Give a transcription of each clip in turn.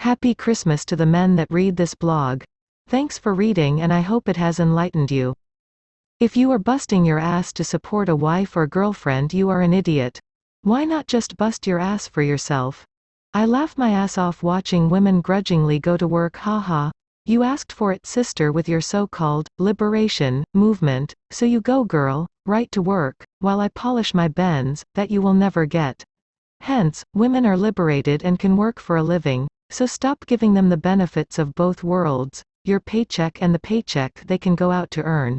Happy Christmas to the men that read this blog. Thanks for reading and I hope it has enlightened you. If you are busting your ass to support a wife or girlfriend you are an idiot. Why not just bust your ass for yourself? I laugh my ass off watching women grudgingly go to work haha. You asked for it sister with your so-called, liberation, movement, so you go girl, right to work, while I polish my Benz, that you will never get. Hence, women are liberated and can work for a living, so stop giving them the benefits of both worlds, your paycheck and the paycheck they can go out to earn.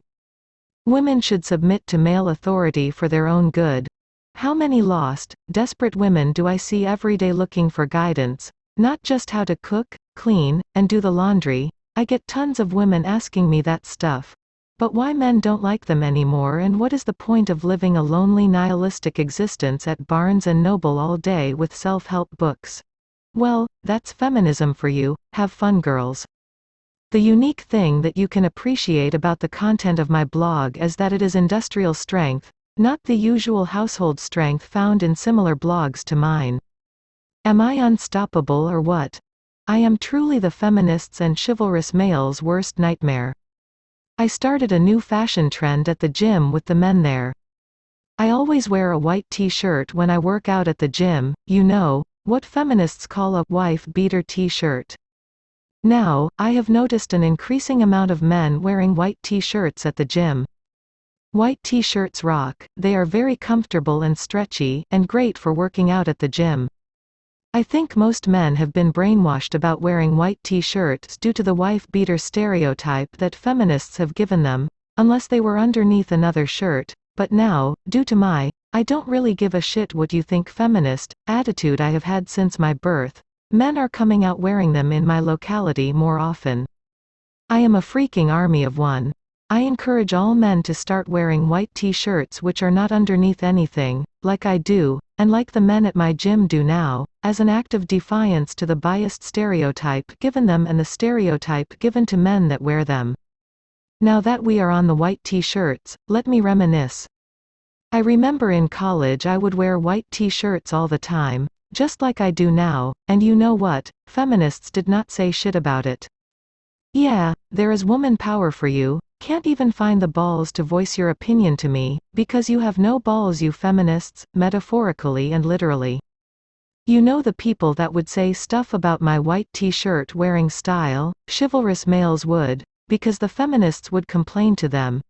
Women should submit to male authority for their own good. How many lost, desperate women do I see every day looking for guidance, not just how to cook, clean, and do the laundry. I get tons of women asking me that stuff. But why men don't like them anymore and what is the point of living a lonely nihilistic existence at Barnes & Noble all day with self-help books? Well, that's feminism for you, have fun girls. The unique thing that you can appreciate about the content of my blog is that it is industrial strength, not the usual household strength found in similar blogs to mine. Am I unstoppable or what? I am truly the feminists and chivalrous males' worst nightmare. I started a new fashion trend at the gym with the men there. I always wear a white t-shirt when I work out at the gym, you know, what feminists call a wife beater t-shirt. Now, I have noticed an increasing amount of men wearing white t-shirts at the gym. White t-shirts rock, they are very comfortable and stretchy, and great for working out at the gym. I think most men have been brainwashed about wearing white t-shirts due to the wife-beater stereotype that feminists have given them, unless they were underneath another shirt, but now, due to my I don't really give a shit what you think feminist attitude I have had since my birth. Men are coming out wearing them in my locality more often. I am a freaking army of one. I encourage all men to start wearing white t-shirts which are not underneath anything, like I do, and like the men at my gym do now, as an act of defiance to the biased stereotype given them and the stereotype given to men that wear them. Now that we are on the white t-shirts, let me reminisce. I remember in college I would wear white t-shirts all the time, just like I do now, and you know what, feminists did not say shit about it. Yeah, there is woman power for you, can't even find the balls to voice your opinion to me, because you have no balls you feminists, metaphorically and literally. You know the people that would say stuff about my white t-shirt wearing style, chivalrous males would, because the feminists would complain to them.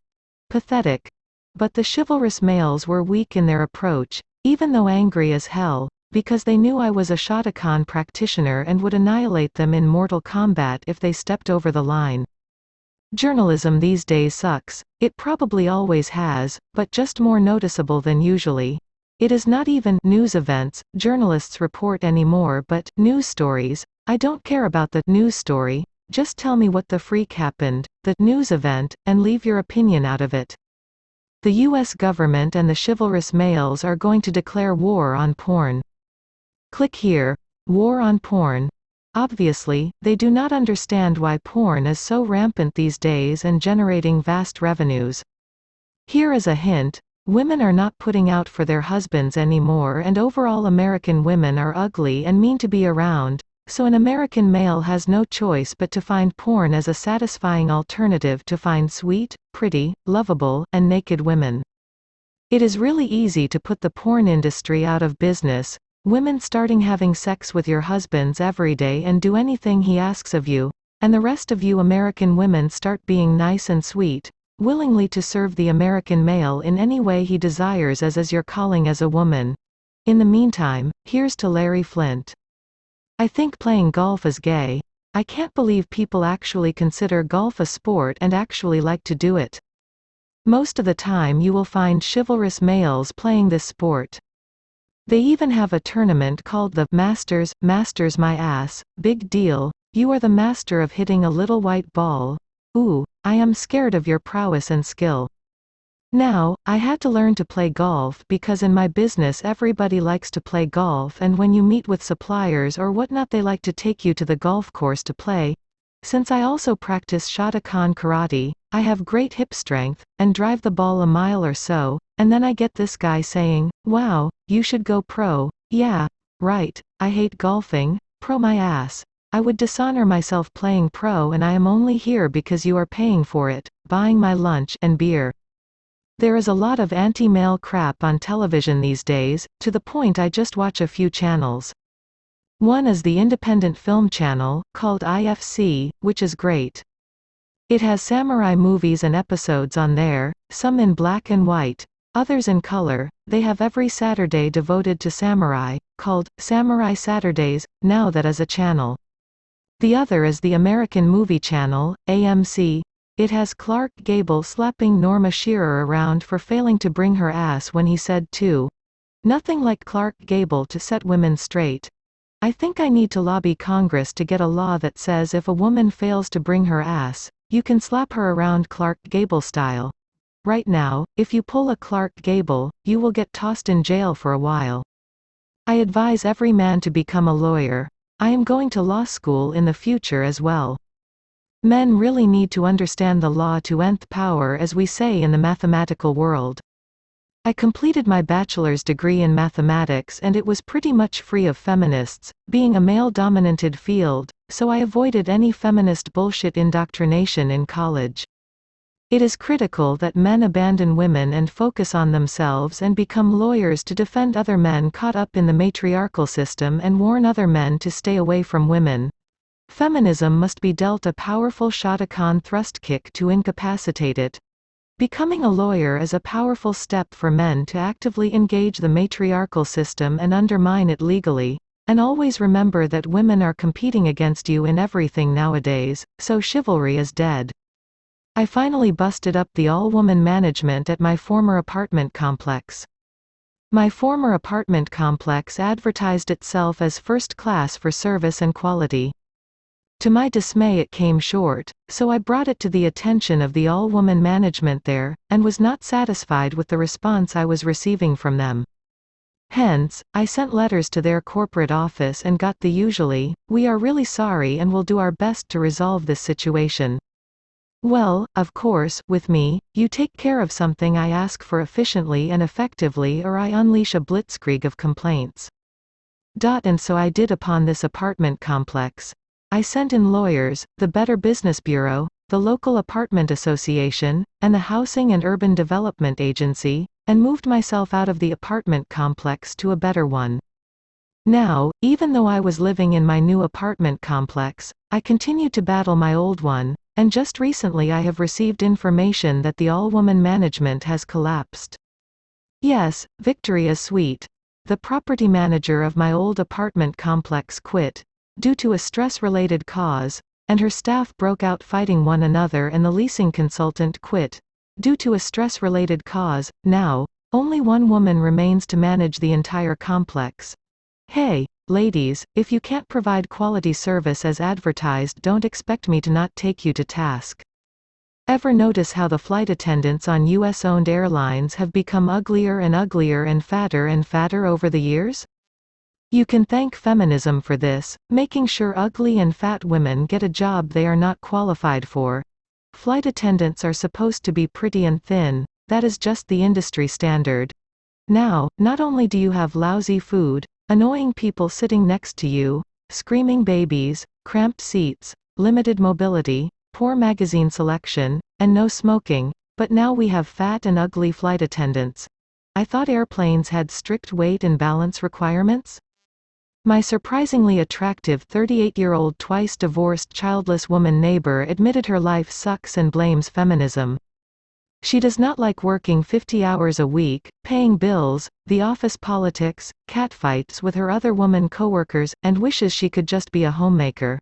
Pathetic. But the chivalrous males were weak in their approach, even though angry as hell, because they knew I was a Shotokan practitioner and would annihilate them in mortal combat if they stepped over the line. Journalism these days sucks, it probably always has, but just more noticeable than usually. It is not even news events journalists report anymore but news stories. I don't care about the news story, just tell me what the freak happened, the news event, and leave your opinion out of it. The U.S. government and the chivalrous males are going to declare war on porn. Click here. War on porn. Obviously, they do not understand why porn is so rampant these days and generating vast revenues. Here is a hint. Women are not putting out for their husbands anymore and overall American women are ugly and mean to be around, so an American male has no choice but to find porn as a satisfying alternative to find sweet, pretty, lovable, and naked women. It is really easy to put the porn industry out of business, women starting having sex with your husbands every day and do anything he asks of you, and the rest of you American women start being nice and sweet, willingly to serve the American male in any way he desires as is your calling as a woman. In the meantime, here's to Larry Flynt. I think playing golf is gay. I can't believe people actually consider golf a sport and actually like to do it. Most of the time you will find chivalrous males playing this sport. They even have a tournament called the Masters, Masters my ass, big deal, you are the master of hitting a little white ball. Ooh, I am scared of your prowess and skill. Now, I had to learn to play golf because in my business everybody likes to play golf and when you meet with suppliers or whatnot they like to take you to the golf course to play. Since I also practice Shotokan karate, I have great hip strength, and drive the ball a mile or so, and then I get this guy saying, wow, you should go pro, yeah, right, I hate golfing, pro my ass. I would dishonor myself playing pro and I am only here because you are paying for it, buying my lunch and beer. There is a lot of anti-male crap on television these days, to the point I just watch a few channels. One is the independent film channel, called IFC, which is great. It has samurai movies and episodes on there, some in black and white, others in color. They have every Saturday devoted to samurai, called Samurai Saturdays, now that is a channel. The other is the American Movie Channel, AMC. It has Clark Gable slapping Norma Shearer around for failing to bring her ass when he said to. Nothing like Clark Gable to set women straight. I think I need to lobby Congress to get a law that says if a woman fails to bring her ass, you can slap her around Clark Gable style. Right now, if you pull a Clark Gable, you will get tossed in jail for a while. I advise every man to become a lawyer. I am going to law school in the future as well. Men really need to understand the law to nth power as we say in the mathematical world. I completed my bachelor's degree in mathematics and it was pretty much free of feminists, being a male-dominated field, so I avoided any feminist bullshit indoctrination in college. It is critical that men abandon women and focus on themselves and become lawyers to defend other men caught up in the matriarchal system and warn other men to stay away from women. Feminism must be dealt a powerful Shotokan thrust kick to incapacitate it, Becoming a lawyer is a powerful step for men to actively engage the matriarchal system and undermine it legally. And always remember that women are competing against you in everything nowadays, so chivalry is dead. I finally busted up the all-woman management at my former apartment complex. My former apartment complex advertised itself as first class for service and quality. To my dismay it came short, so I brought it to the attention of the all-woman management there, and was not satisfied with the response I was receiving from them. Hence, I sent letters to their corporate office and got the usually, we are really sorry and will do our best to resolve this situation. Well, of course, with me, you take care of something I ask for efficiently and effectively or I unleash a blitzkrieg of complaints. Dot and so I did upon this apartment complex. I sent in lawyers, the Better Business Bureau, the local apartment association, and the Housing and Urban Development Agency, and moved myself out of the apartment complex to a better one. Now, even though I was living in my new apartment complex, I continued to battle my old one, and just recently I have received information that the all-woman management has collapsed. Yes, victory is sweet. The property manager of my old apartment complex quit, due to a stress-related cause, and her staff broke out fighting one another and the leasing consultant quit. Due to a stress-related cause, now, only one woman remains to manage the entire complex. Hey, ladies, if you can't provide quality service as advertised don't expect me to not take you to task. Ever notice how the flight attendants on US-owned airlines have become uglier and uglier and fatter and fatter over the years? You can thank feminism for this, making sure ugly and fat women get a job they are not qualified for. Flight attendants are supposed to be pretty and thin, that is just the industry standard. Now, not only do you have lousy food, annoying people sitting next to you, screaming babies, cramped seats, limited mobility, poor magazine selection, and no smoking, but now we have fat and ugly flight attendants. I thought airplanes had strict weight and balance requirements? My surprisingly attractive 38-year-old twice-divorced childless woman neighbor admitted her life sucks and blames feminism. She does not like working 50 hours a week, paying bills, the office politics, catfights with her other woman coworkers, and wishes she could just be a homemaker.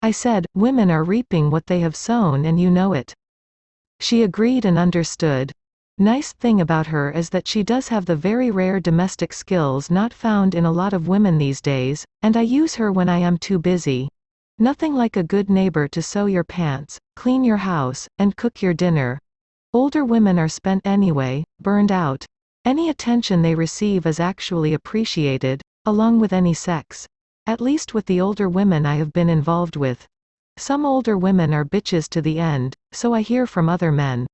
I said, women are reaping what they have sown and you know it. She agreed and understood, Nice thing about her is that she does have the very rare domestic skills not found in a lot of women these days, and I use her when I am too busy. Nothing like a good neighbor to sew your pants, clean your house, and cook your dinner. Older women are spent anyway, burned out. Any attention they receive is actually appreciated, along with any sex. At least with the older women I have been involved with. Some older women are bitches to the end, so I hear from other men.